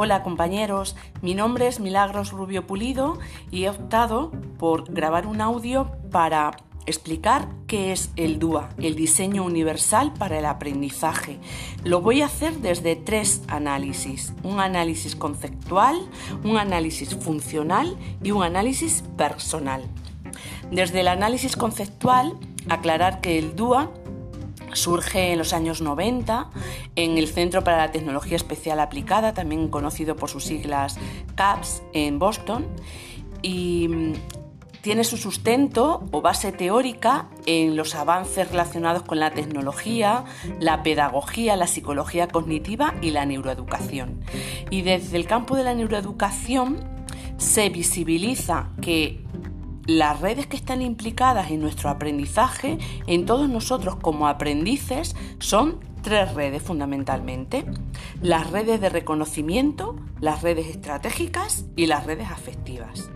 Hola compañeros, mi nombre es Milagros Rubio Pulido y he optado por grabar un audio para explicar qué es el DUA, el diseño universal para el aprendizaje. Lo voy a hacer desde tres análisis, un análisis conceptual, un análisis funcional y un análisis personal. Desde el análisis conceptual, aclarar que el DUA Surge en los años 90 en el Centro para la Tecnología Especial Aplicada, también conocido por sus siglas CAPS, en Boston, y mm, tiene su sustento o base teórica en los avances relacionados con la tecnología, la pedagogía, la psicología cognitiva y la neuroeducación. Y desde el campo de la neuroeducación se visibiliza que las redes que están implicadas en nuestro aprendizaje, en todos nosotros como aprendices, son tres redes fundamentalmente. Las redes de reconocimiento, las redes estratégicas y las redes afectivas.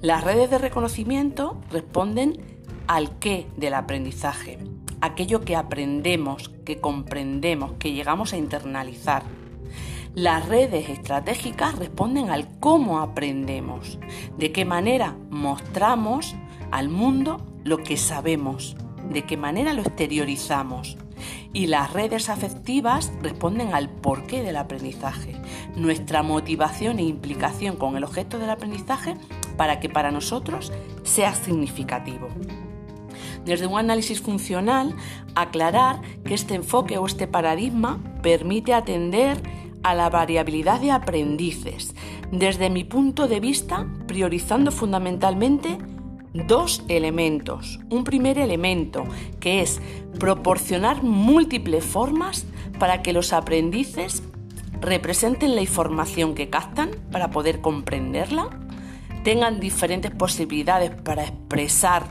Las redes de reconocimiento responden al qué del aprendizaje, aquello que aprendemos, que comprendemos, que llegamos a internalizar. Las redes estratégicas responden al cómo aprendemos, de qué manera mostramos al mundo lo que sabemos, de qué manera lo exteriorizamos. Y las redes afectivas responden al porqué del aprendizaje, nuestra motivación e implicación con el objeto del aprendizaje para que para nosotros sea significativo desde un análisis funcional, aclarar que este enfoque o este paradigma permite atender a la variabilidad de aprendices, desde mi punto de vista, priorizando fundamentalmente dos elementos. Un primer elemento, que es proporcionar múltiples formas para que los aprendices representen la información que captan para poder comprenderla, tengan diferentes posibilidades para expresar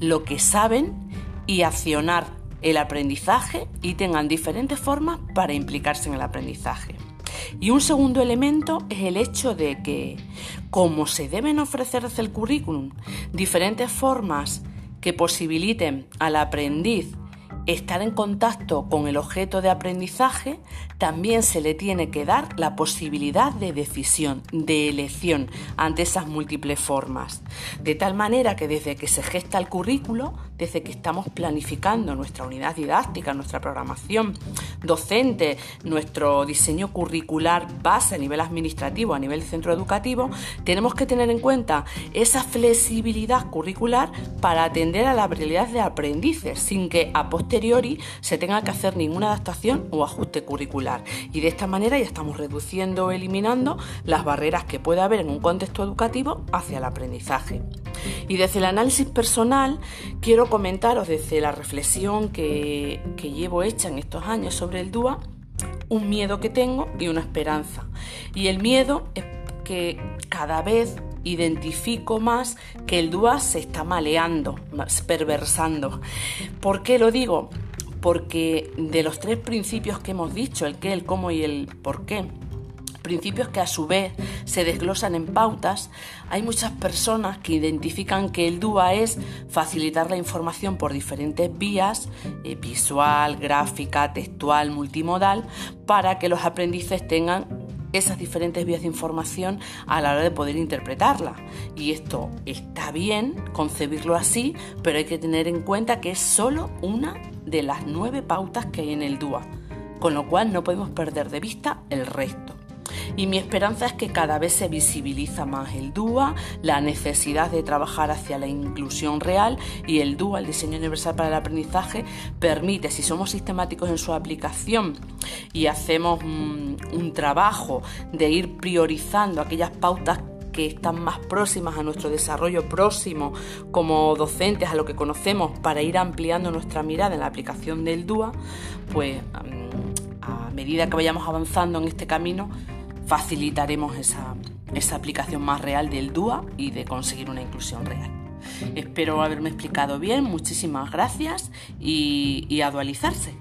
lo que saben y accionar el aprendizaje y tengan diferentes formas para implicarse en el aprendizaje. Y un segundo elemento es el hecho de que, como se deben ofrecer desde el currículum diferentes formas que posibiliten al aprendiz estar en contacto con el objeto de aprendizaje, también se le tiene que dar la posibilidad de decisión, de elección ante esas múltiples formas. De tal manera que desde que se gesta el currículo, desde que estamos planificando nuestra unidad didáctica, nuestra programación docente, nuestro diseño curricular base a nivel administrativo, a nivel centro educativo, tenemos que tener en cuenta esa flexibilidad curricular para atender a la habilidad de aprendices sin que a posteriori se tenga que hacer ninguna adaptación o ajuste curricular. Y de esta manera ya estamos reduciendo o eliminando las barreras que puede haber en un contexto educativo hacia el aprendizaje. Y desde el análisis personal quiero comentaros desde la reflexión que, llevo hecha en estos años sobre el DUA, un miedo que tengo y una esperanza. Y el miedo es que cada vez identifico más que el DUA se está maleando, perversando. ¿Por qué lo digo? Porque de los tres principios que hemos dicho, el qué, el cómo y el por qué, principios que a su vez se desglosan en pautas, hay muchas personas que identifican que el DUA es facilitar la información por diferentes vías, eh, visual, gráfica, textual, multimodal, para que los aprendices tengan esas diferentes vías de información a la hora de poder interpretarla. Y esto está bien concebirlo así, pero hay que tener en cuenta que es solo una de las nueve pautas que hay en el DUA, con lo cual no podemos perder de vista el resto. Y mi esperanza es que cada vez se visibiliza más el DUA, la necesidad de trabajar hacia la inclusión real y el DUA, el diseño universal para el aprendizaje, permite, si somos sistemáticos en su aplicación y hacemos un, un trabajo de ir priorizando aquellas pautas que están más próximas a nuestro desarrollo próximo como docentes, a lo que conocemos, para ir ampliando nuestra mirada en la aplicación del DUA, pues a medida que vayamos avanzando en este camino, facilitaremos esa, aplicación más real del DUA y de conseguir una inclusión real. Espero haberme explicado bien, muchísimas gracias y, y a dualizarse.